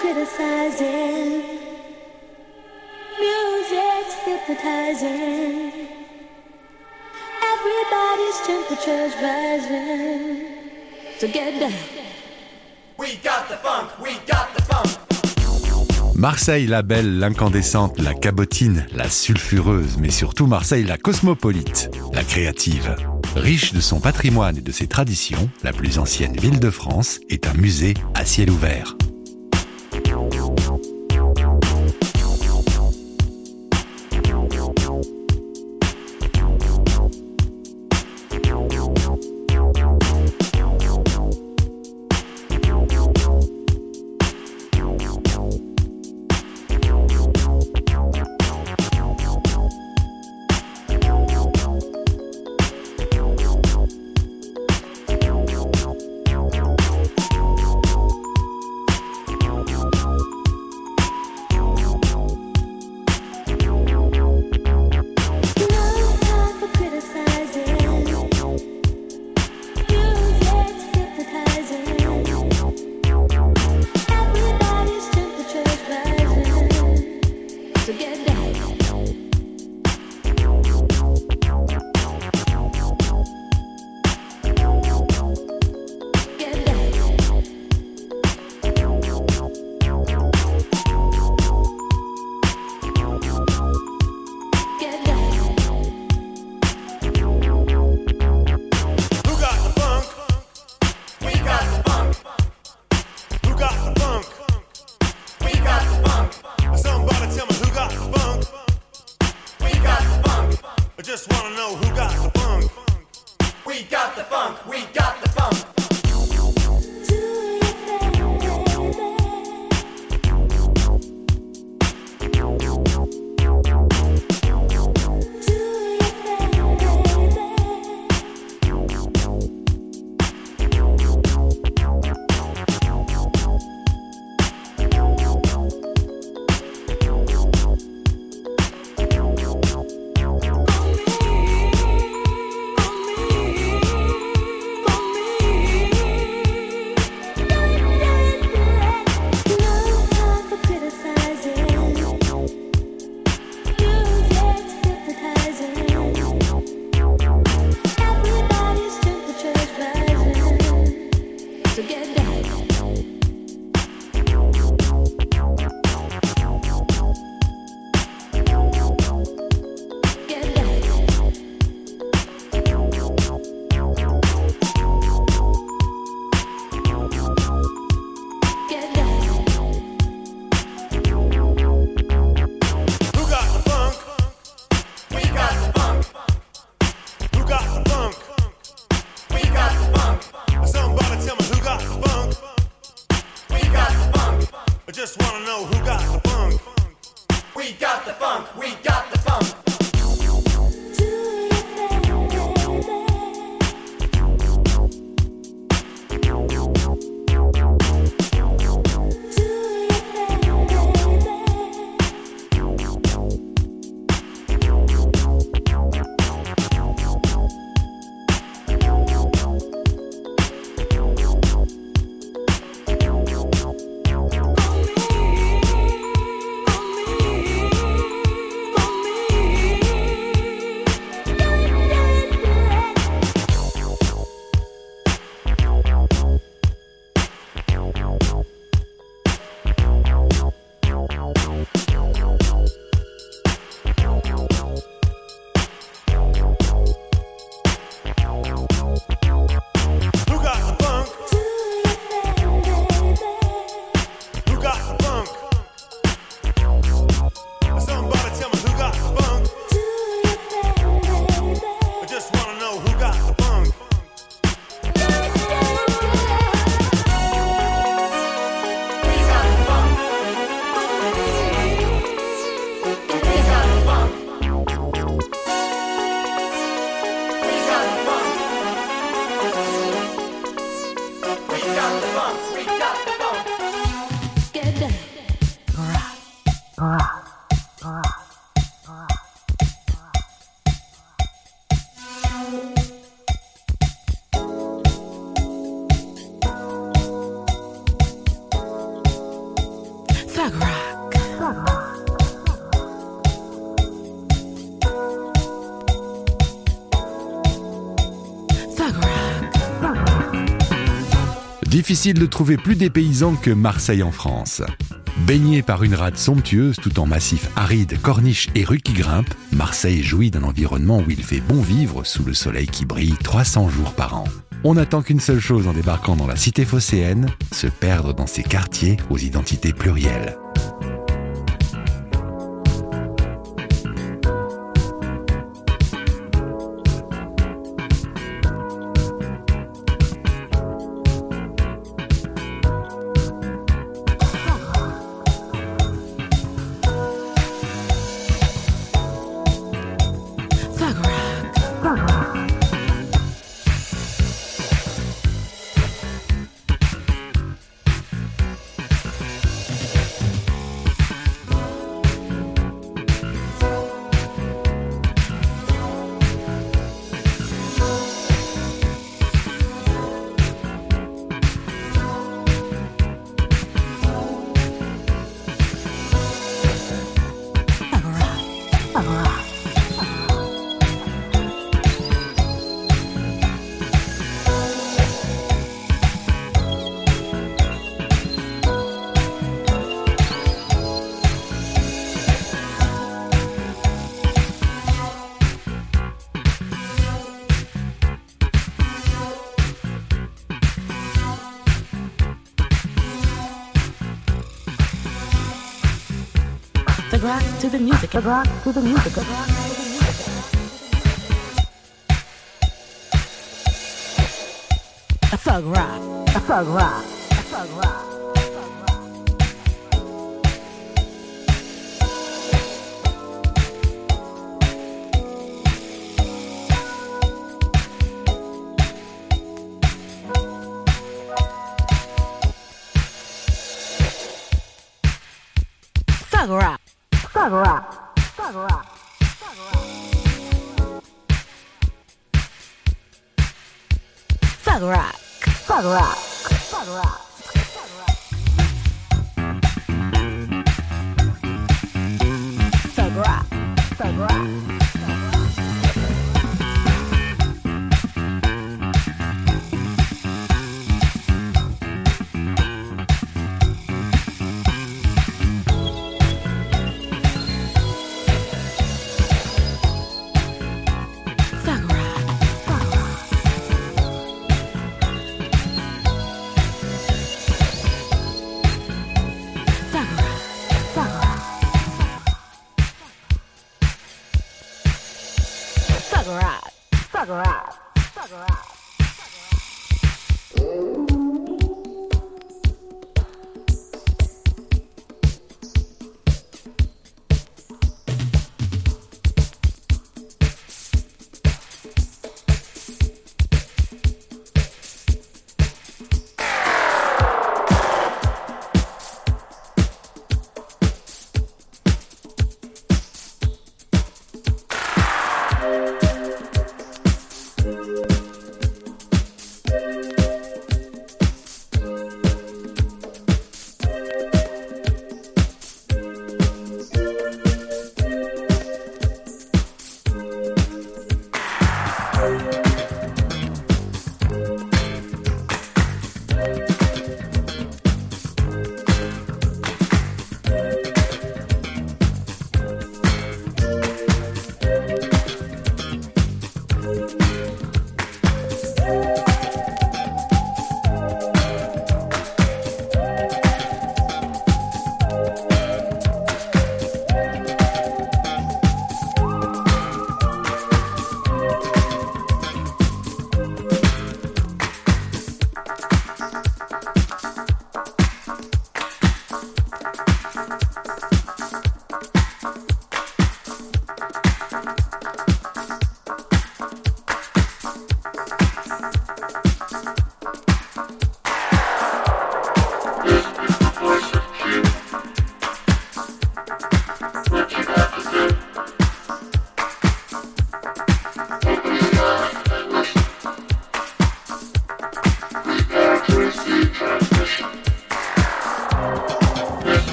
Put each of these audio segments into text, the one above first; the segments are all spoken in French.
criticizing. Music's hypnotizing. Everybody's temperature's rising. So get down. We got the funk, we got the funk. Marseille la belle, l'incandescente, la cabotine, la sulfureuse, mais surtout Marseille la cosmopolite, la créative. Riche de son patrimoine et de ses traditions, la plus ancienne ville de France est un musée à ciel ouvert. just wanna know who got the funk. We got the funk, we got Difficile de trouver plus des paysans que Marseille en France. Baigné par une rade somptueuse tout en massif aride, corniche et rue qui grimpe, Marseille jouit d'un environnement où il fait bon vivre sous le soleil qui brille 300 jours par an. On n'attend qu'une seule chose en débarquant dans la cité phocéenne, se perdre dans ces quartiers aux identités plurielles. To the music, the rock to the music, the rock to the music. A thug rock, a thug rock,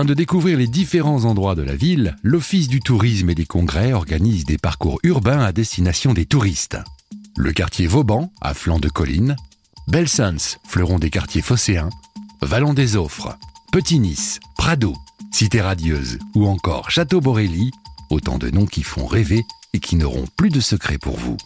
Afin de découvrir les différents endroits de la ville, l'Office du tourisme et des congrès organise des parcours urbains à destination des touristes. Le quartier Vauban, à flanc de colline, Belsens, fleuron des quartiers phocéens, Vallon des Offres, Petit-Nice, Prado, Cité Radieuse ou encore Château Borély, autant de noms qui font rêver et qui n'auront plus de secret pour vous.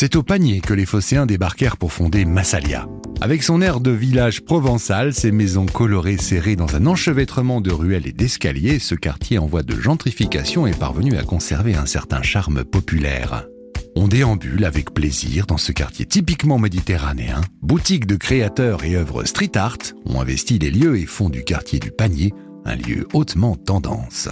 C'est au panier que les phocéens débarquèrent pour fonder Massalia. Avec son air de village provençal, ses maisons colorées serrées dans un enchevêtrement de ruelles et d'escaliers, ce quartier en voie de gentrification est parvenu à conserver un certain charme populaire. On déambule avec plaisir dans ce quartier typiquement méditerranéen. Boutiques de créateurs et œuvres street art ont investi les lieux et font du quartier du panier un lieu hautement tendance.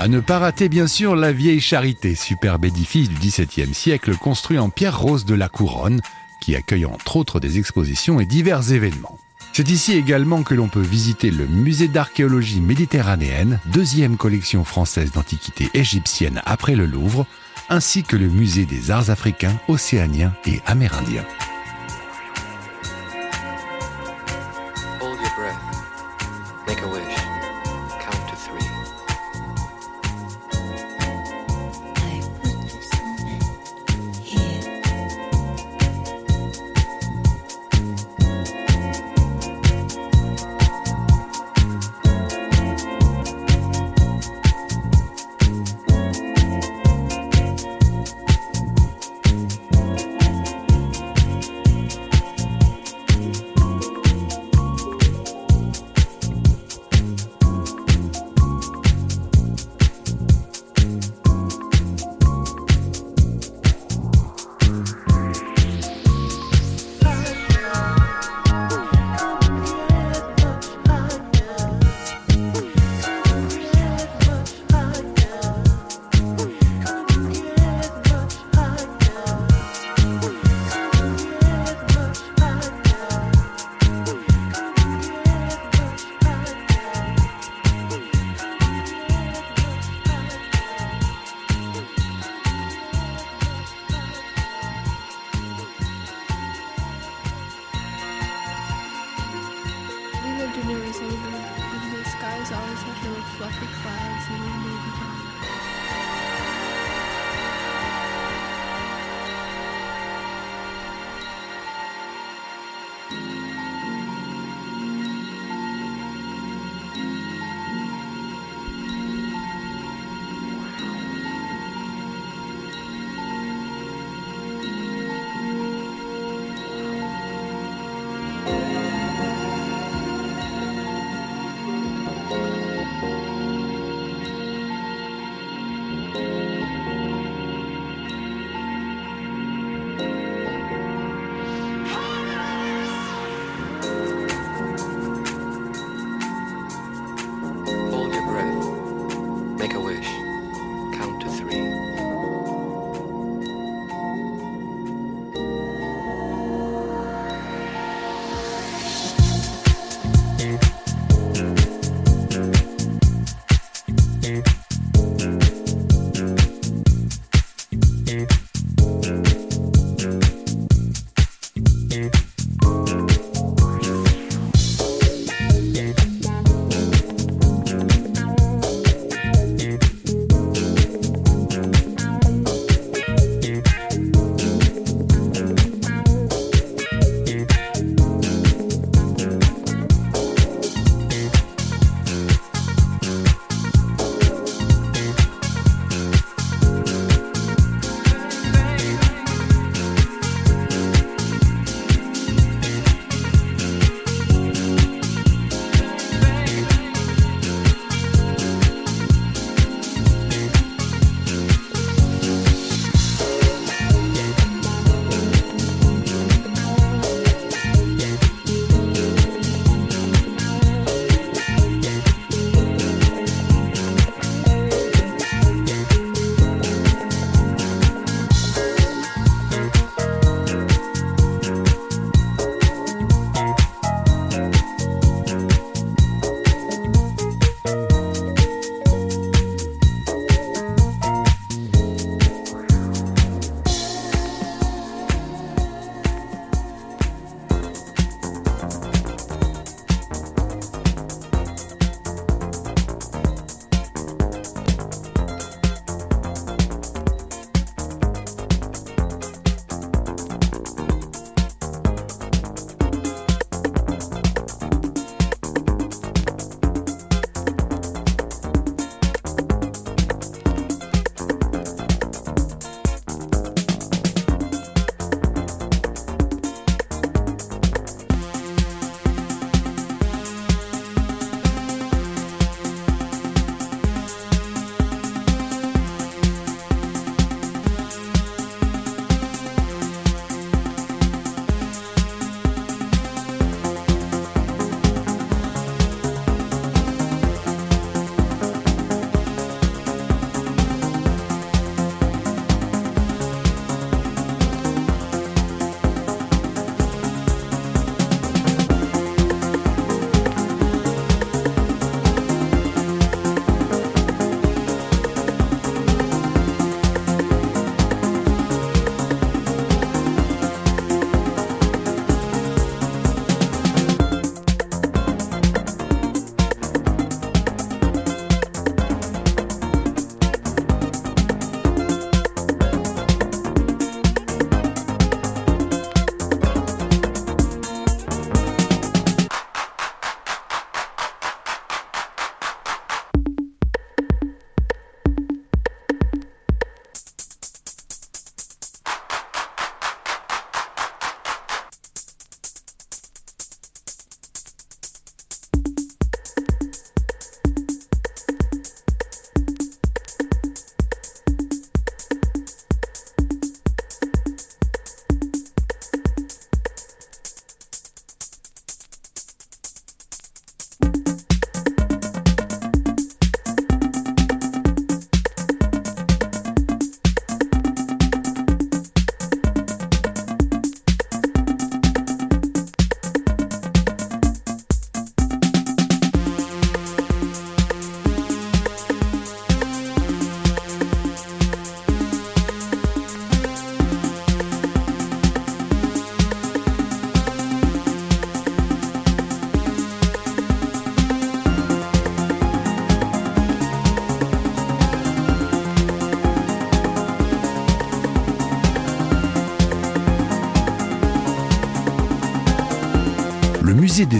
À ne pas rater bien sûr la vieille charité, superbe édifice du XVIIe siècle construit en pierre rose de la couronne, qui accueille entre autres des expositions et divers événements. C'est ici également que l'on peut visiter le musée d'archéologie méditerranéenne, deuxième collection française d'antiquités égyptiennes après le Louvre, ainsi que le musée des arts africains, océaniens et amérindiens.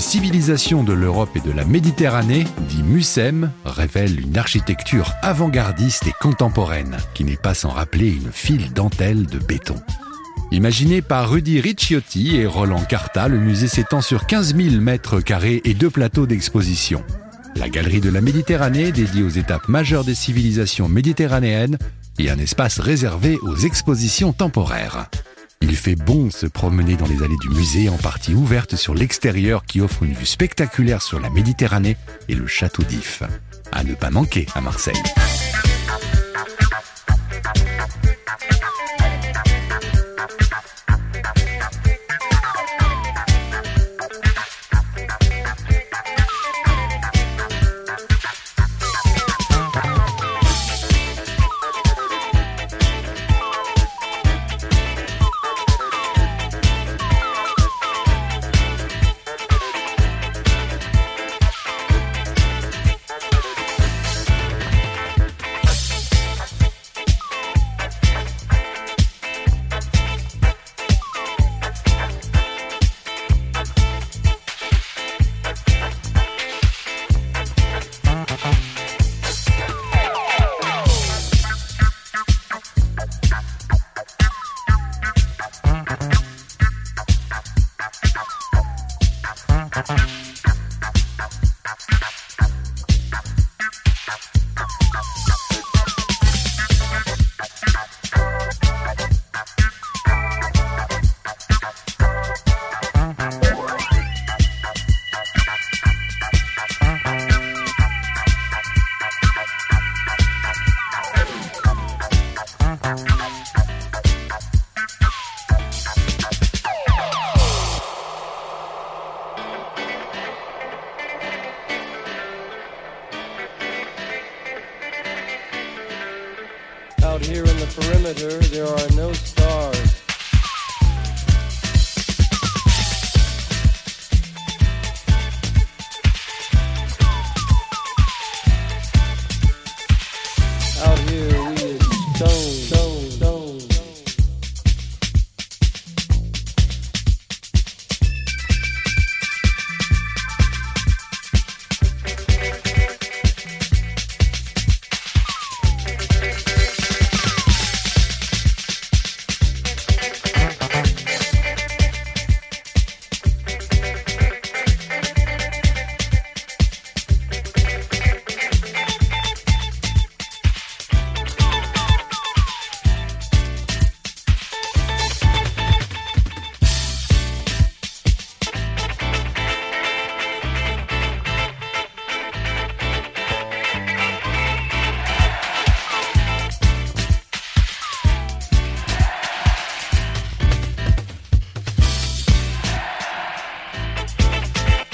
Des civilisations de l'Europe et de la Méditerranée, dit MUSEM, révèle une architecture avant-gardiste et contemporaine, qui n'est pas sans rappeler une file dentelle de béton. Imaginé par Rudy Ricciotti et Roland Carta, le musée s'étend sur 15 000 mètres carrés et deux plateaux d'exposition. La galerie de la Méditerranée, dédiée aux étapes majeures des civilisations méditerranéennes, et un espace réservé aux expositions temporaires. Il fait bon se promener dans les allées du musée en partie ouverte sur l'extérieur qui offre une vue spectaculaire sur la Méditerranée et le château d'If. À ne pas manquer à Marseille.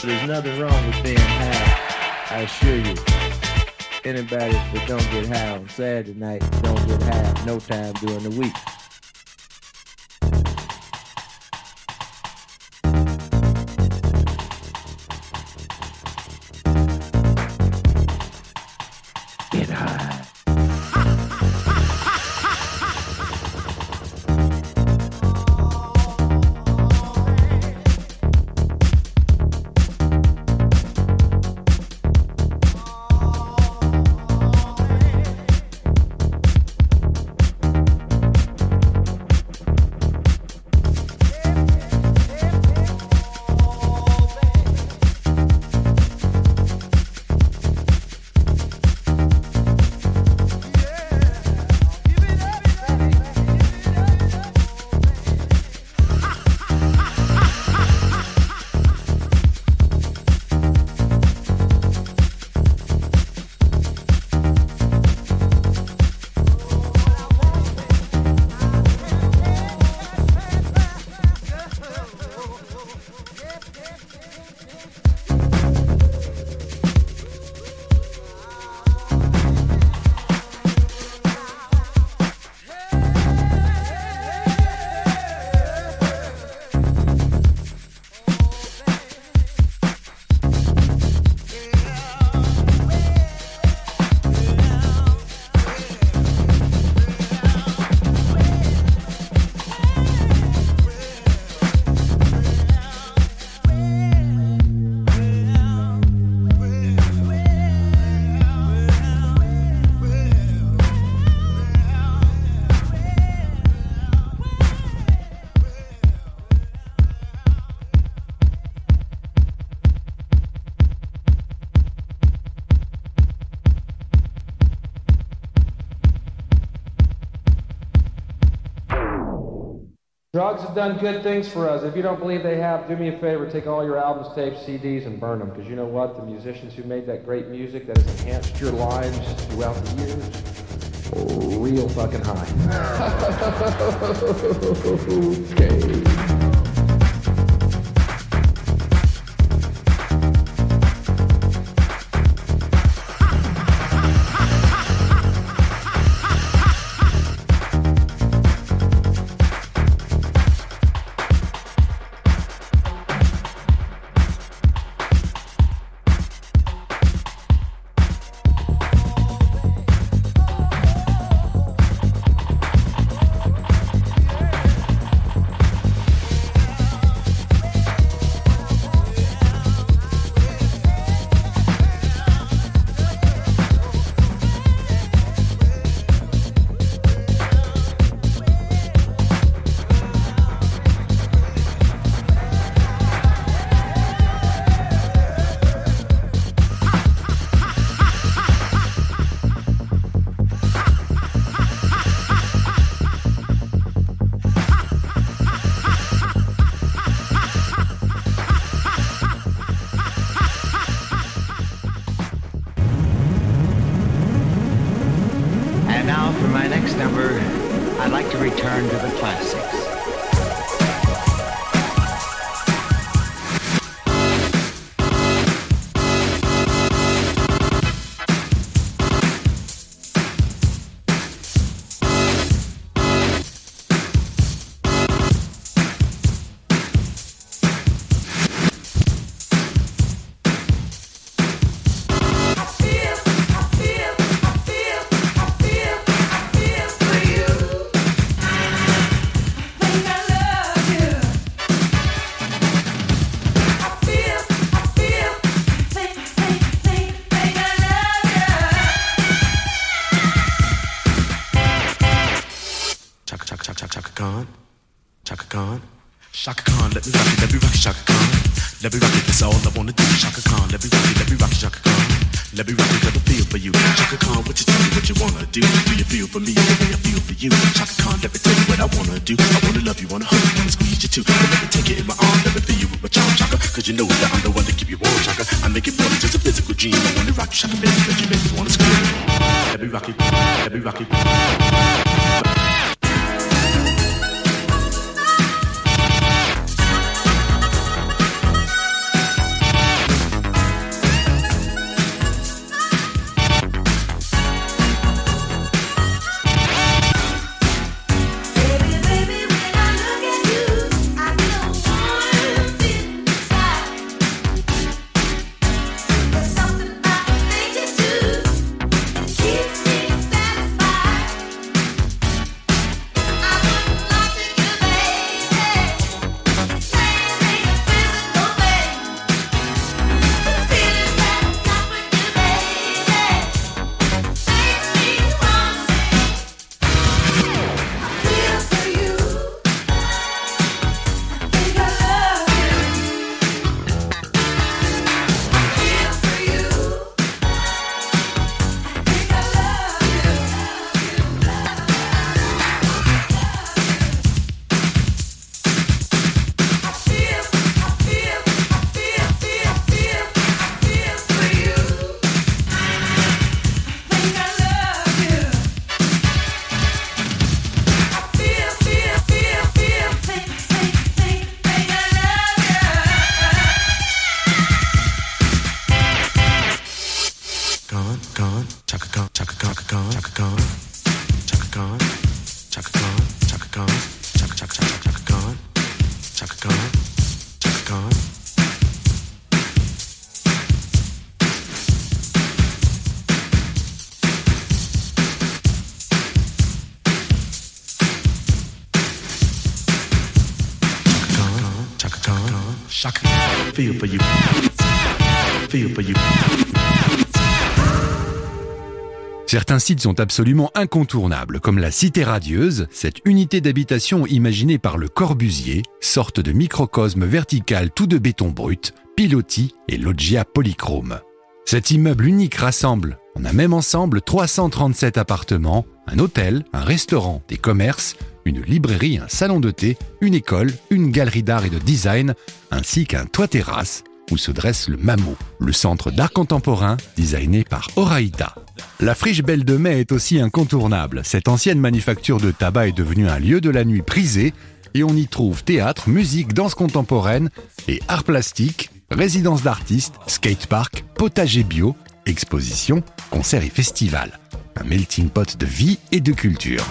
Nothing wrong with being high. I assure you. Anybody that don't get high on Saturday night don't get high no time during the week. Drugs have done good things for us. If you don't believe they have, do me a favor, take all your albums, tapes, CDs, and burn them. Because you know what? The musicians who made that great music that has enhanced your lives throughout the years, real fucking high. okay. Certains sites sont absolument incontournables, comme la Cité radieuse, cette unité d'habitation imaginée par le Corbusier, sorte de microcosme vertical tout de béton brut, pilotis et loggia polychrome. Cet immeuble unique rassemble, en un même ensemble, 337 appartements, un hôtel, un restaurant, des commerces, une librairie, un salon de thé, une école, une galerie d'art et de design, ainsi qu'un toit-terrasse où se dresse le MAMO, le centre d'art contemporain designé par Oraïta. La friche Belle de Mai est aussi incontournable. Cette ancienne manufacture de tabac est devenue un lieu de la nuit prisé et on y trouve théâtre, musique, danse contemporaine et art plastique, résidence d'artistes, skatepark, potager bio, exposition, concerts et festivals. Un melting pot de vie et de culture.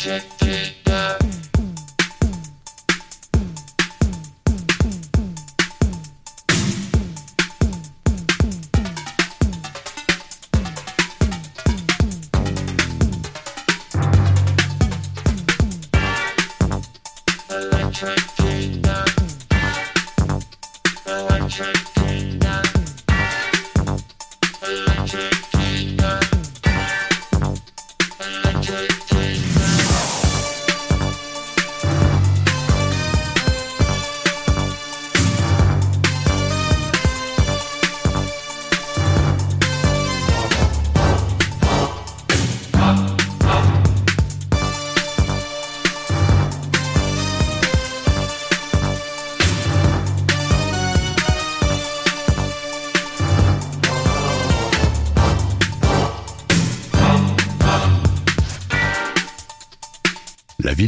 Project.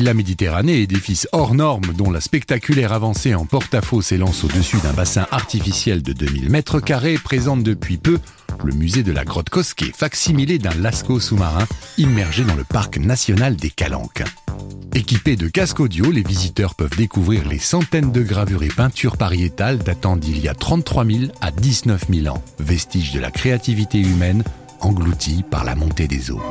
Villa Méditerranée, édifice hors norme dont la spectaculaire avancée en porte-à-faux s'élance au-dessus d'un bassin artificiel de 2000 mètres carrés, présente depuis peu le musée de la grotte Cosquet, facsimilé d'un lasco sous-marin immergé dans le parc national des Calanques. Équipés de casques audio, les visiteurs peuvent découvrir les centaines de gravures et peintures pariétales datant d'il y a 33 000 à 19 000 ans, vestiges de la créativité humaine engloutis par la montée des eaux.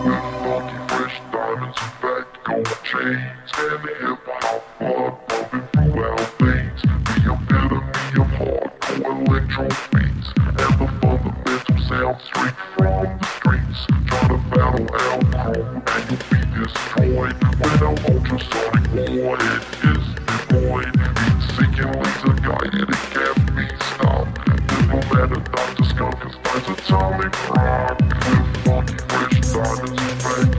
Straight from the streets. Try to battle our crew and you'll be destroyed when our ultrasonic warhead is deployed. Heat seeking laser guided, it can't be stopped. Diplomat and Dr. Skunk is atomic rock with funky fresh diamonds, fat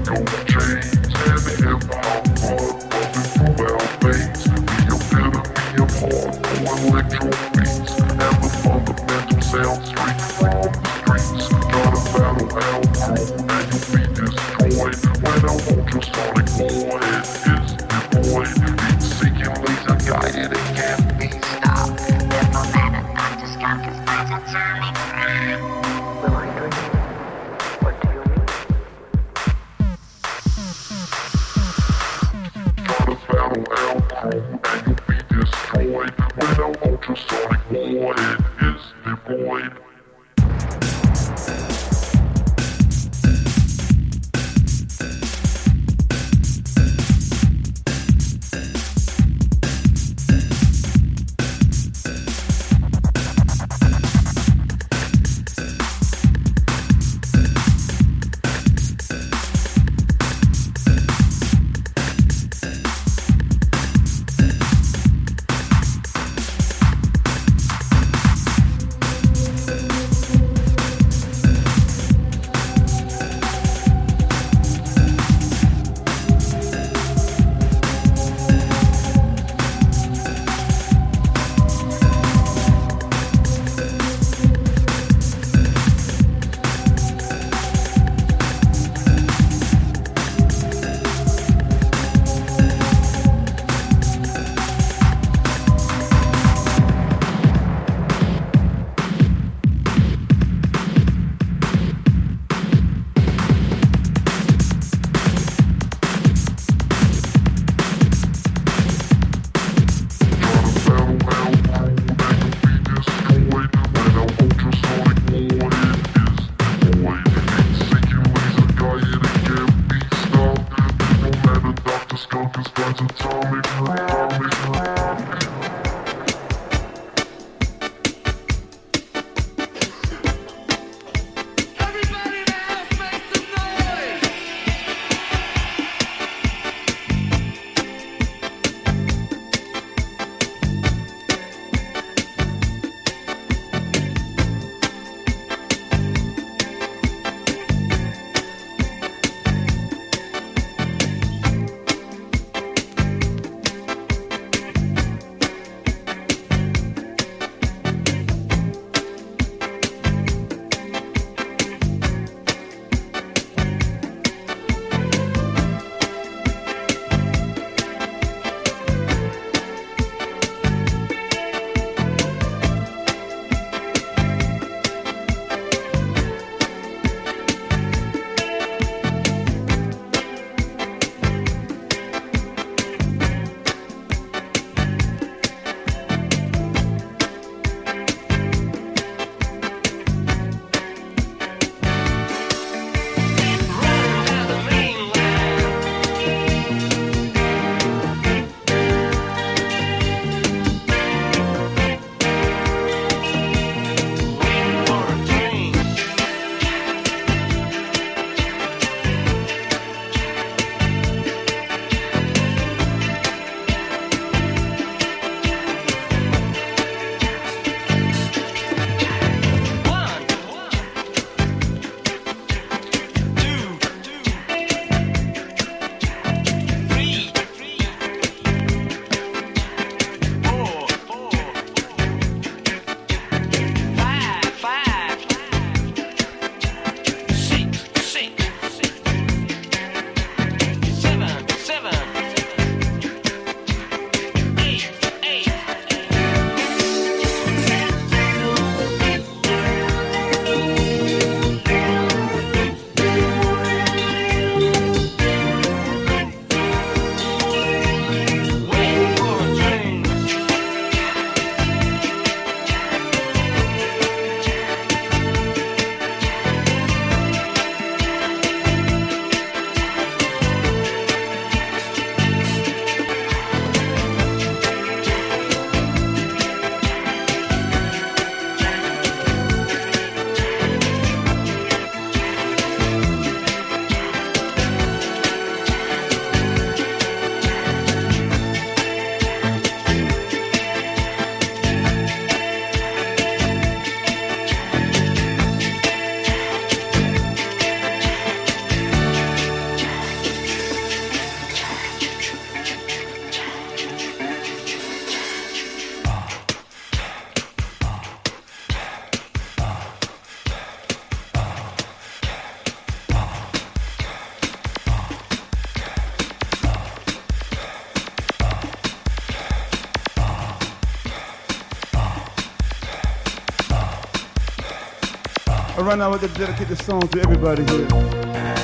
right now, I want to dedicate this song to everybody here.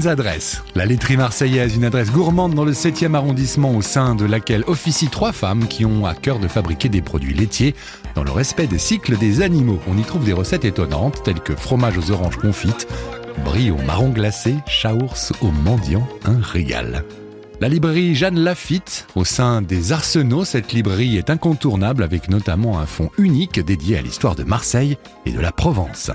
Adresses. La laiterie marseillaise, une adresse gourmande dans le 7e arrondissement au sein de laquelle officient trois femmes qui ont à cœur de fabriquer des produits laitiers dans le respect des cycles des animaux. On y trouve des recettes étonnantes telles que fromage aux oranges confites, brie au marron glacé, chaours au mendiant, un régal. La librairie Jeanne Lafitte, au sein des Arsenaux, cette librairie est incontournable avec notamment un fonds unique dédié à l'histoire de Marseille et de la Provence.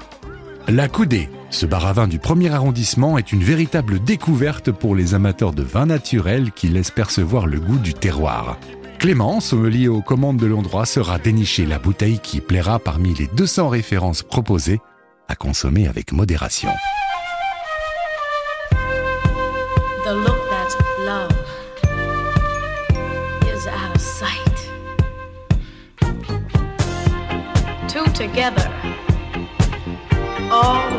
La Coudée, ce bar à vin du premier arrondissement est une véritable découverte pour les amateurs de vin naturel qui laissent percevoir le goût du terroir. Clément, sommelier aux commandes de l'endroit, sera dénicher la bouteille qui plaira parmi les 200 références proposées à consommer avec modération.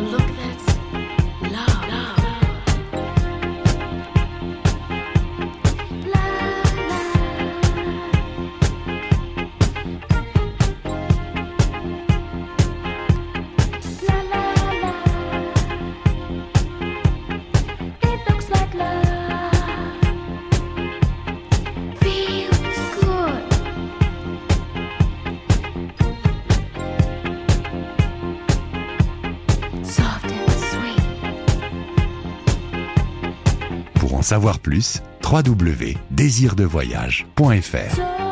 look at savoir plus, www.désirdevoyage.fr.